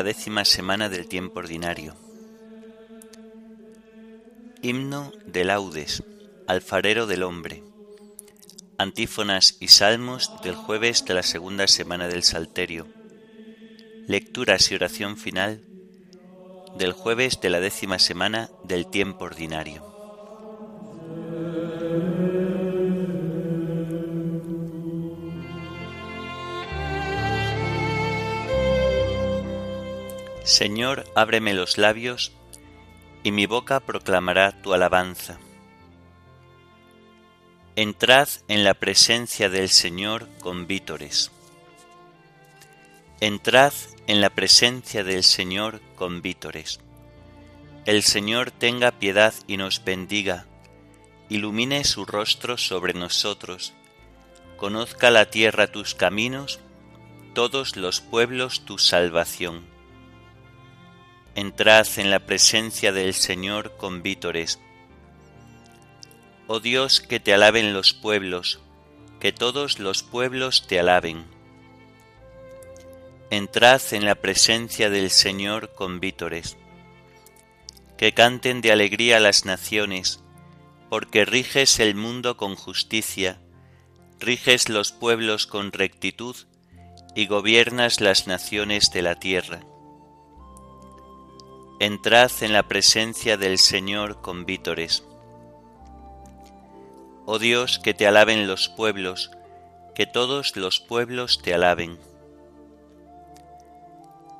la décima semana del tiempo ordinario. Himno de laudes, alfarero del hombre. Antífonas y salmos del jueves de la segunda semana del Salterio. Lecturas y oración final del jueves de la décima semana del tiempo ordinario. Señor, ábreme los labios y mi boca proclamará tu alabanza. Entrad en la presencia del Señor con vítores. Entrad en la presencia del Señor con vítores. El Señor tenga piedad y nos bendiga, ilumine su rostro sobre nosotros, conozca la tierra tus caminos, todos los pueblos tu salvación entrad en la presencia del Señor con vítores. Oh Dios, que te alaben los pueblos, que todos los pueblos te alaben. Entrad en la presencia del Señor con vítores. Que canten de alegría las naciones, porque riges el mundo con justicia, riges los pueblos con rectitud y gobiernas las naciones de la tierra entrad en la presencia del Señor con vítores. Oh Dios, que te alaben los pueblos, que todos los pueblos te alaben.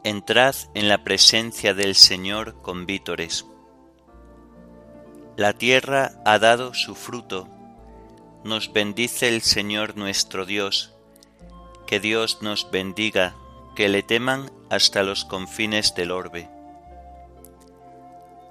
Entrad en la presencia del Señor con vítores. La tierra ha dado su fruto, nos bendice el Señor nuestro Dios, que Dios nos bendiga, que le teman hasta los confines del orbe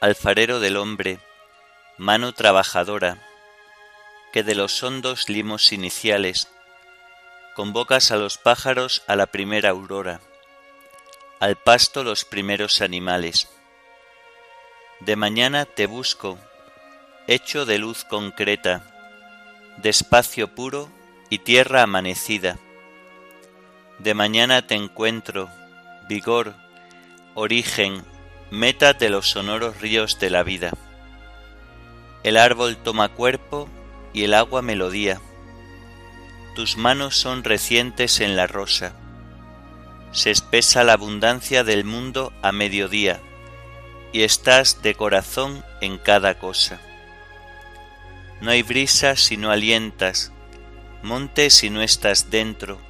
Alfarero del hombre, mano trabajadora, que de los hondos limos iniciales convocas a los pájaros a la primera aurora, al pasto los primeros animales. De mañana te busco, hecho de luz concreta, de espacio puro y tierra amanecida. De mañana te encuentro, vigor, origen, meta de los sonoros ríos de la vida. El árbol toma cuerpo y el agua melodía. Tus manos son recientes en la rosa. Se espesa la abundancia del mundo a mediodía, y estás de corazón en cada cosa. No hay brisa si no alientas, monte si no estás dentro,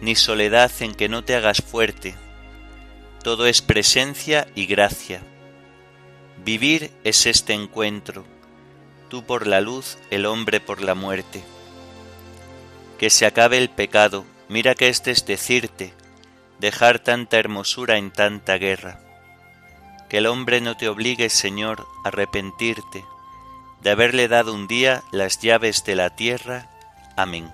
ni soledad en que no te hagas fuerte todo es presencia y gracia. Vivir es este encuentro, tú por la luz, el hombre por la muerte. Que se acabe el pecado, mira que este es decirte, dejar tanta hermosura en tanta guerra. Que el hombre no te obligue, Señor, a arrepentirte de haberle dado un día las llaves de la tierra. Amén.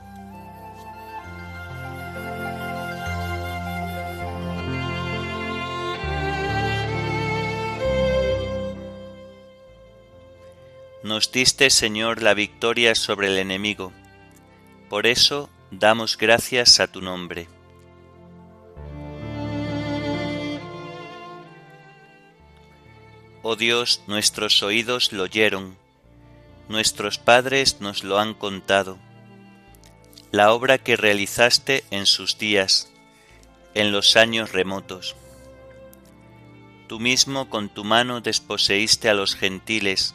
Nos diste, Señor, la victoria sobre el enemigo. Por eso damos gracias a tu nombre. Oh Dios, nuestros oídos lo oyeron, nuestros padres nos lo han contado, la obra que realizaste en sus días, en los años remotos Tú mismo con tu mano desposeíste a los gentiles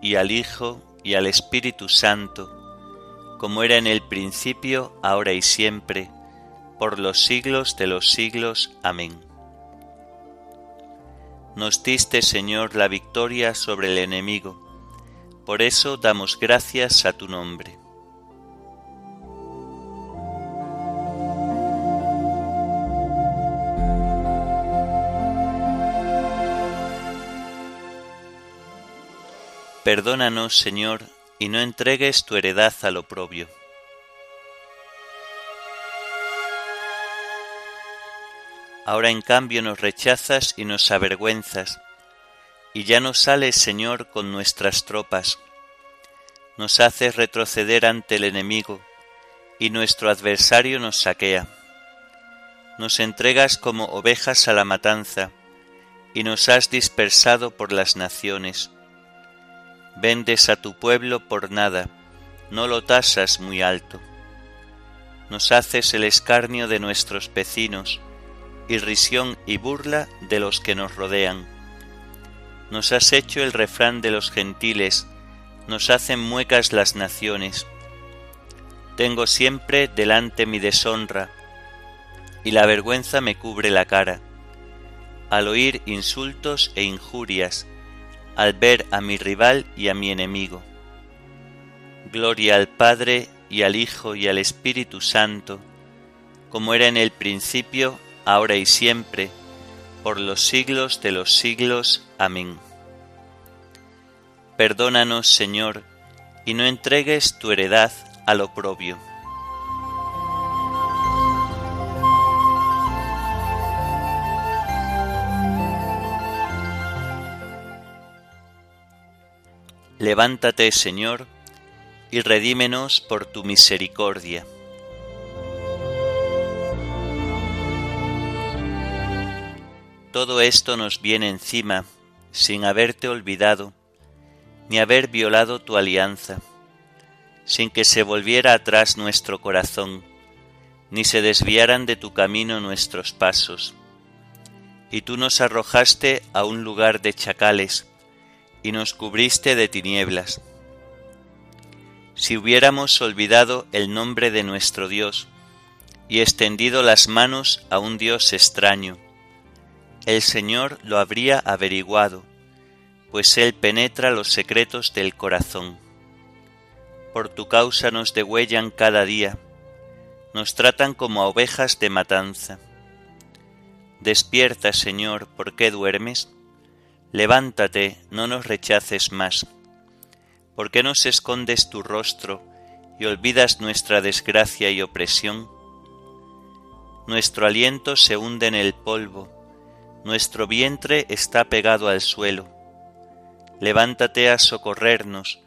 y al Hijo y al Espíritu Santo, como era en el principio, ahora y siempre, por los siglos de los siglos. Amén. Nos diste, Señor, la victoria sobre el enemigo, por eso damos gracias a tu nombre. Perdónanos, Señor, y no entregues tu heredad al oprobio. Ahora en cambio nos rechazas y nos avergüenzas, y ya no sales, Señor, con nuestras tropas. Nos haces retroceder ante el enemigo, y nuestro adversario nos saquea. Nos entregas como ovejas a la matanza, y nos has dispersado por las naciones Vendes a tu pueblo por nada, no lo tasas muy alto. Nos haces el escarnio de nuestros vecinos, irrisión y burla de los que nos rodean. Nos has hecho el refrán de los gentiles, nos hacen muecas las naciones. Tengo siempre delante mi deshonra, y la vergüenza me cubre la cara. Al oír insultos e injurias, al ver a mi rival y a mi enemigo. Gloria al Padre y al Hijo y al Espíritu Santo, como era en el principio, ahora y siempre, por los siglos de los siglos. Amén. Perdónanos, Señor, y no entregues tu heredad al oprobio. Levántate, Señor, y redímenos por tu misericordia. Todo esto nos viene encima, sin haberte olvidado, ni haber violado tu alianza, sin que se volviera atrás nuestro corazón, ni se desviaran de tu camino nuestros pasos. Y tú nos arrojaste a un lugar de chacales, y nos cubriste de tinieblas. Si hubiéramos olvidado el nombre de nuestro Dios y extendido las manos a un Dios extraño, el Señor lo habría averiguado, pues Él penetra los secretos del corazón. Por tu causa nos degüellan cada día, nos tratan como a ovejas de matanza. Despierta, Señor, ¿por qué duermes? Levántate, no nos rechaces más. ¿Por qué nos escondes tu rostro y olvidas nuestra desgracia y opresión? Nuestro aliento se hunde en el polvo, nuestro vientre está pegado al suelo. Levántate a socorrernos,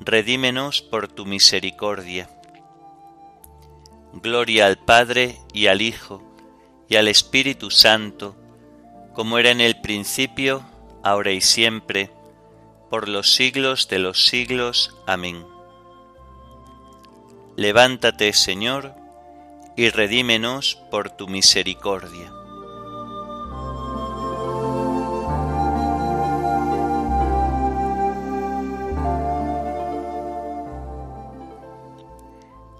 redímenos por tu misericordia. Gloria al Padre y al Hijo y al Espíritu Santo, como era en el principio, ahora y siempre, por los siglos de los siglos. Amén. Levántate, Señor, y redímenos por tu misericordia.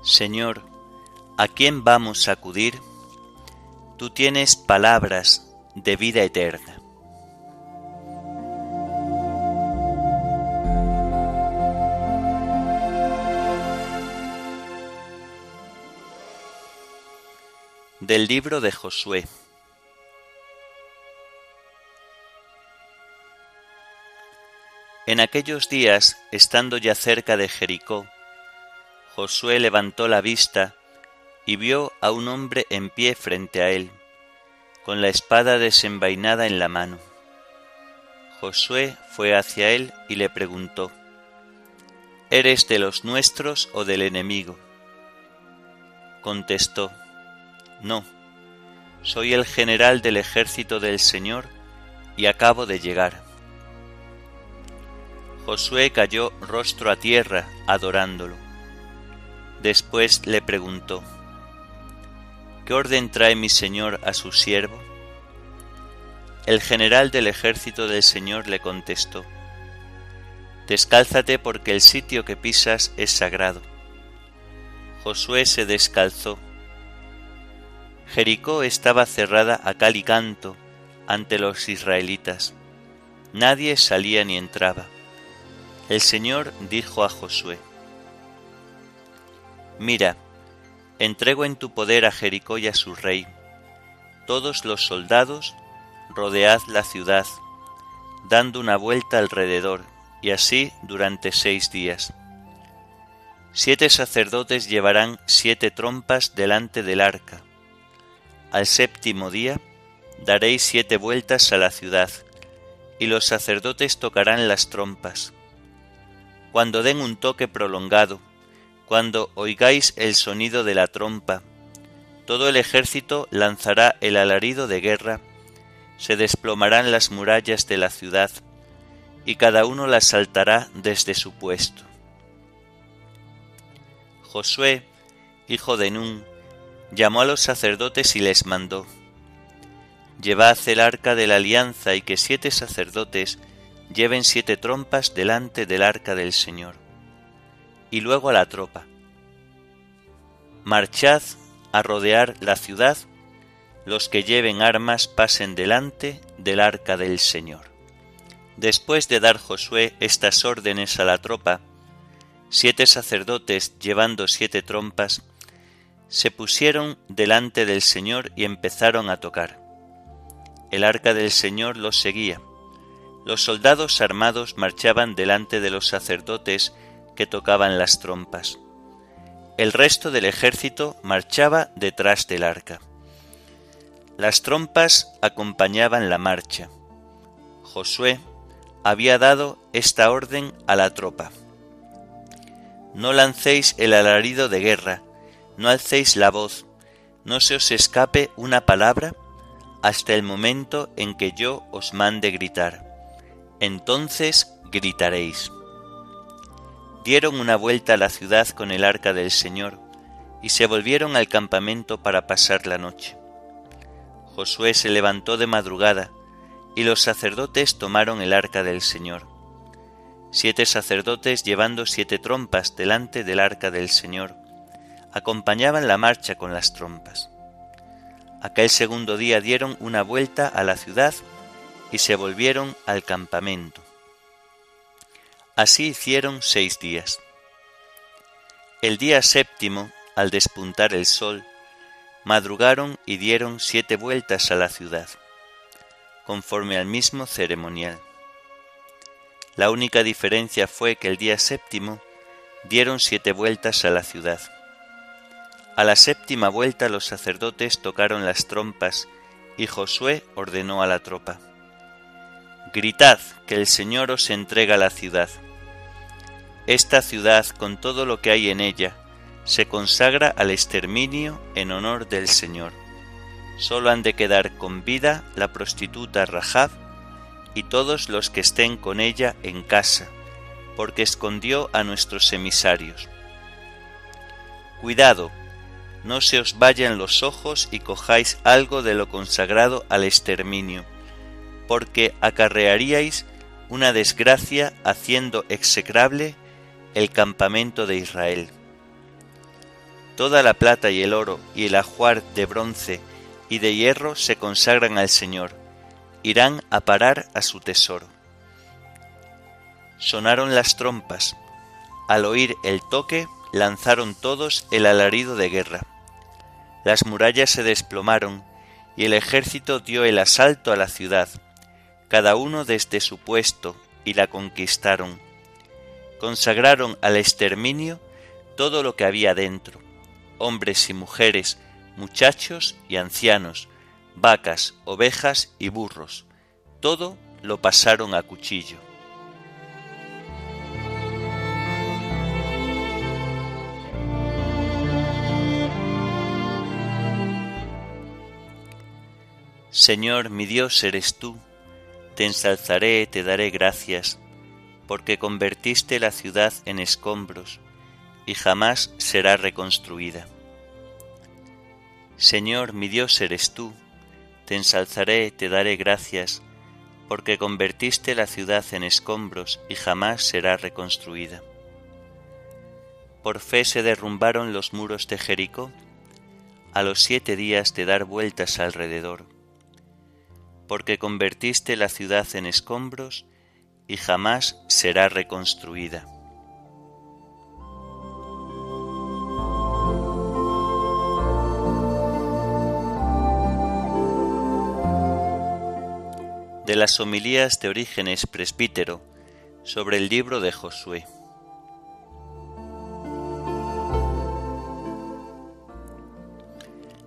Señor, ¿a quién vamos a acudir? Tú tienes palabras de vida eterna. Del libro de Josué. En aquellos días, estando ya cerca de Jericó, Josué levantó la vista y vio a un hombre en pie frente a él, con la espada desenvainada en la mano. Josué fue hacia él y le preguntó, ¿Eres de los nuestros o del enemigo? Contestó, No, soy el general del ejército del Señor y acabo de llegar. Josué cayó rostro a tierra adorándolo. Después le preguntó, ¿Qué orden trae mi señor a su siervo? El general del ejército del Señor le contestó, Descálzate porque el sitio que pisas es sagrado. Josué se descalzó. Jericó estaba cerrada a cal y canto ante los israelitas. Nadie salía ni entraba. El Señor dijo a Josué, Mira, entrego en tu poder a Jericó y a su rey. Todos los soldados rodead la ciudad, dando una vuelta alrededor, y así durante seis días. Siete sacerdotes llevarán siete trompas delante del arca. Al séptimo día daréis siete vueltas a la ciudad, y los sacerdotes tocarán las trompas cuando den un toque prolongado, cuando oigáis el sonido de la trompa, todo el ejército lanzará el alarido de guerra, se desplomarán las murallas de la ciudad, y cada uno las saltará desde su puesto. Josué, hijo de Nun, llamó a los sacerdotes y les mandó, Llevad el arca de la alianza y que siete sacerdotes lleven siete trompas delante del arca del Señor. Y luego a la tropa. Marchad a rodear la ciudad, los que lleven armas pasen delante del arca del Señor. Después de dar Josué estas órdenes a la tropa, siete sacerdotes llevando siete trompas, se pusieron delante del Señor y empezaron a tocar. El arca del Señor los seguía los soldados armados marchaban delante de los sacerdotes que tocaban las trompas. El resto del ejército marchaba detrás del arca. Las trompas acompañaban la marcha. Josué había dado esta orden a la tropa. No lancéis el alarido de guerra, no alcéis la voz, no se os escape una palabra hasta el momento en que yo os mande gritar entonces gritaréis. Dieron una vuelta a la ciudad con el arca del Señor y se volvieron al campamento para pasar la noche. Josué se levantó de madrugada y los sacerdotes tomaron el arca del Señor. Siete sacerdotes llevando siete trompas delante del arca del Señor acompañaban la marcha con las trompas. Aquel segundo día dieron una vuelta a la ciudad y se volvieron al campamento. Así hicieron seis días. El día séptimo, al despuntar el sol, madrugaron y dieron siete vueltas a la ciudad, conforme al mismo ceremonial. La única diferencia fue que el día séptimo dieron siete vueltas a la ciudad. A la séptima vuelta los sacerdotes tocaron las trompas y Josué ordenó a la tropa Gritad que el Señor os entrega la ciudad. Esta ciudad, con todo lo que hay en ella, se consagra al exterminio en honor del Señor. Solo han de quedar con vida la prostituta Rahab y todos los que estén con ella en casa, porque escondió a nuestros emisarios. Cuidado, no se os vayan los ojos y cojáis algo de lo consagrado al exterminio porque acarrearíais una desgracia haciendo execrable el campamento de Israel. Toda la plata y el oro y el ajuar de bronce y de hierro se consagran al Señor, irán a parar a su tesoro. Sonaron las trompas, al oír el toque lanzaron todos el alarido de guerra. las murallas se desplomaron y el ejército dio el asalto a la ciudad, cada uno desde su puesto, y la conquistaron. Consagraron al exterminio todo lo que había dentro, hombres y mujeres, muchachos y ancianos, vacas, ovejas y burros, todo lo pasaron a cuchillo. Señor mi Dios eres tú, te ensalzaré, te daré gracias, porque convertiste la ciudad en escombros y jamás será reconstruida. Señor mi Dios eres tú, te ensalzaré, te daré gracias, porque convertiste la ciudad en escombros y jamás será reconstruida. Por fe se derrumbaron los muros de Jericó, a los siete días de dar vueltas alrededor porque convertiste la ciudad en escombros y jamás será reconstruida. De las homilías de Orígenes Presbítero sobre el libro de Josué.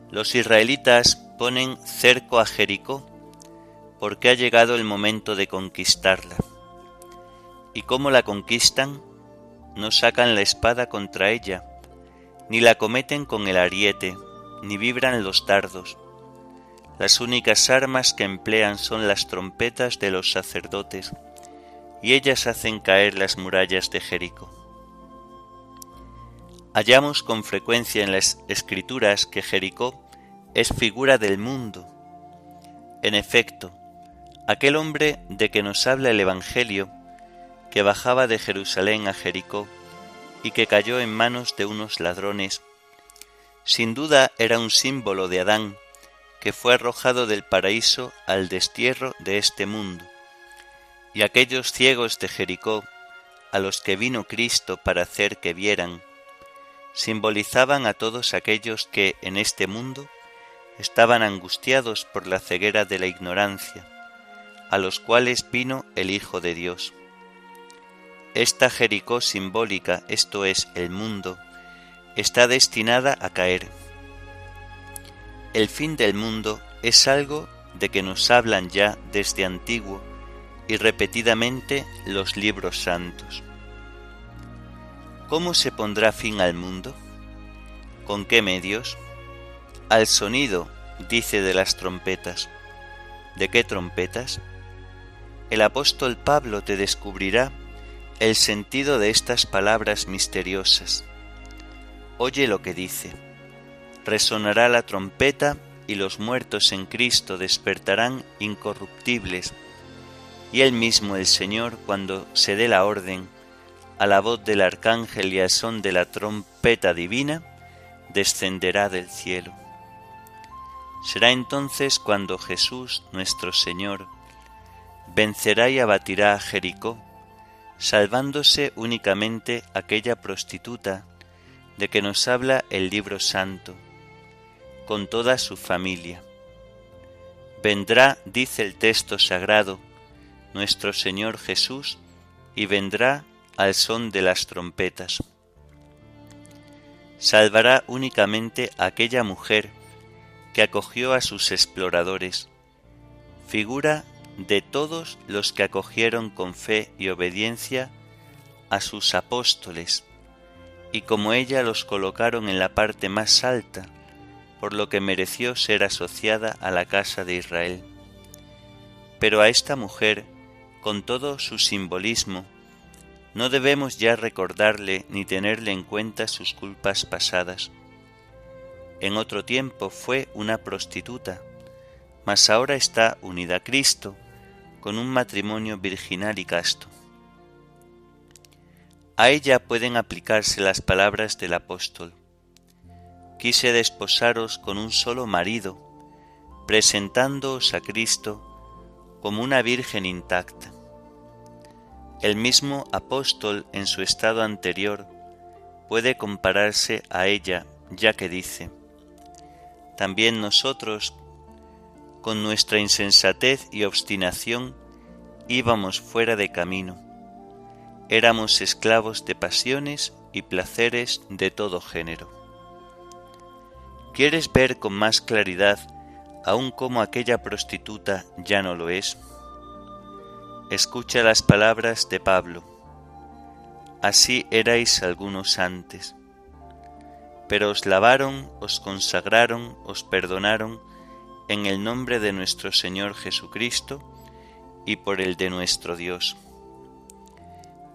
Los israelitas ponen cerco a Jericó porque ha llegado el momento de conquistarla. ¿Y cómo la conquistan? No sacan la espada contra ella, ni la cometen con el ariete, ni vibran los dardos. Las únicas armas que emplean son las trompetas de los sacerdotes, y ellas hacen caer las murallas de Jericó. Hallamos con frecuencia en las escrituras que Jericó es figura del mundo. En efecto, aquel hombre de que nos habla el Evangelio, que bajaba de Jerusalén a Jericó y que cayó en manos de unos ladrones, sin duda era un símbolo de Adán, que fue arrojado del paraíso al destierro de este mundo, y aquellos ciegos de Jericó, a los que vino Cristo para hacer que vieran, simbolizaban a todos aquellos que en este mundo estaban angustiados por la ceguera de la ignorancia, a los cuales vino el Hijo de Dios. Esta Jericó simbólica, esto es, el mundo, está destinada a caer. El fin del mundo es algo de que nos hablan ya desde antiguo y repetidamente los libros santos. ¿Cómo se pondrá fin al mundo? ¿Con qué medios? Al sonido, dice de las trompetas. ¿De qué trompetas? El apóstol Pablo te descubrirá el sentido de estas palabras misteriosas. Oye lo que dice. Resonará la trompeta y los muertos en Cristo despertarán incorruptibles, y él mismo el Señor, cuando se dé la orden, a la voz del arcángel y al son de la trompeta divina, descenderá del cielo. Será entonces cuando Jesús, nuestro Señor, vencerá y abatirá a Jericó, salvándose únicamente aquella prostituta de que nos habla el libro santo, con toda su familia. Vendrá, dice el texto sagrado, nuestro Señor Jesús, y vendrá al son de las trompetas. Salvará únicamente aquella mujer que acogió a sus exploradores, figura de todos los que acogieron con fe y obediencia a sus apóstoles, y como ella los colocaron en la parte más alta, por lo que mereció ser asociada a la casa de Israel. Pero a esta mujer, con todo su simbolismo, no debemos ya recordarle ni tenerle en cuenta sus culpas pasadas. En otro tiempo fue una prostituta, mas ahora está unida a Cristo con un matrimonio virginal y casto. A ella pueden aplicarse las palabras del apóstol. Quise desposaros con un solo marido, presentándoos a Cristo como una virgen intacta. El mismo apóstol en su estado anterior puede compararse a ella, ya que dice, también nosotros, con nuestra insensatez y obstinación, íbamos fuera de camino. Éramos esclavos de pasiones y placeres de todo género. ¿Quieres ver con más claridad aun como aquella prostituta ya no lo es? Escucha las palabras de Pablo. Así erais algunos antes. Pero os lavaron, os consagraron, os perdonaron en el nombre de nuestro Señor Jesucristo y por el de nuestro Dios.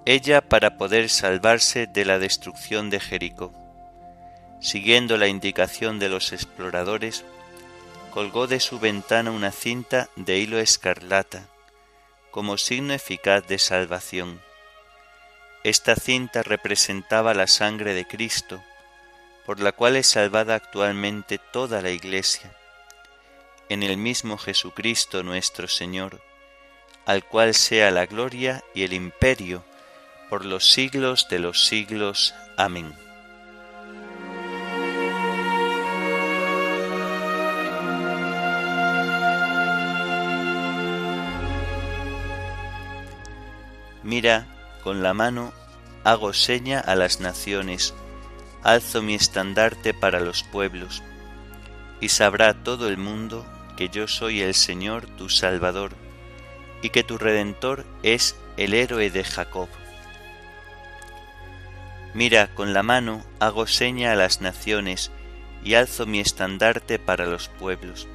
Ella para poder salvarse de la destrucción de Jericó, siguiendo la indicación de los exploradores, colgó de su ventana una cinta de hilo escarlata, como signo eficaz de salvación. Esta cinta representaba la sangre de Cristo, por la cual es salvada actualmente toda la Iglesia, en el mismo Jesucristo nuestro Señor, al cual sea la gloria y el imperio por los siglos de los siglos. Amén. Mira, con la mano hago seña a las naciones, alzo mi estandarte para los pueblos, y sabrá todo el mundo que yo soy el Señor tu Salvador, y que tu Redentor es el héroe de Jacob. Mira, con la mano hago seña a las naciones, y alzo mi estandarte para los pueblos,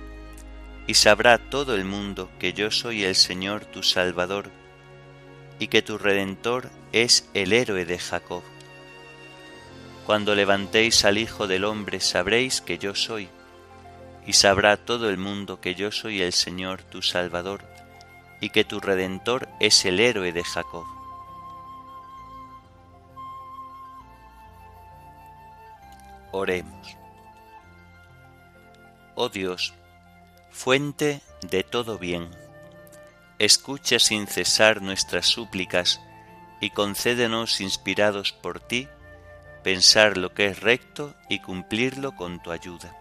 y sabrá todo el mundo que yo soy el Señor tu Salvador, y que tu Redentor es el héroe de Jacob. Cuando levantéis al Hijo del Hombre sabréis que yo soy, y sabrá todo el mundo que yo soy el Señor tu Salvador, y que tu Redentor es el héroe de Jacob. Oremos. Oh Dios, fuente de todo bien, escucha sin cesar nuestras súplicas y concédenos, inspirados por ti, pensar lo que es recto y cumplirlo con tu ayuda.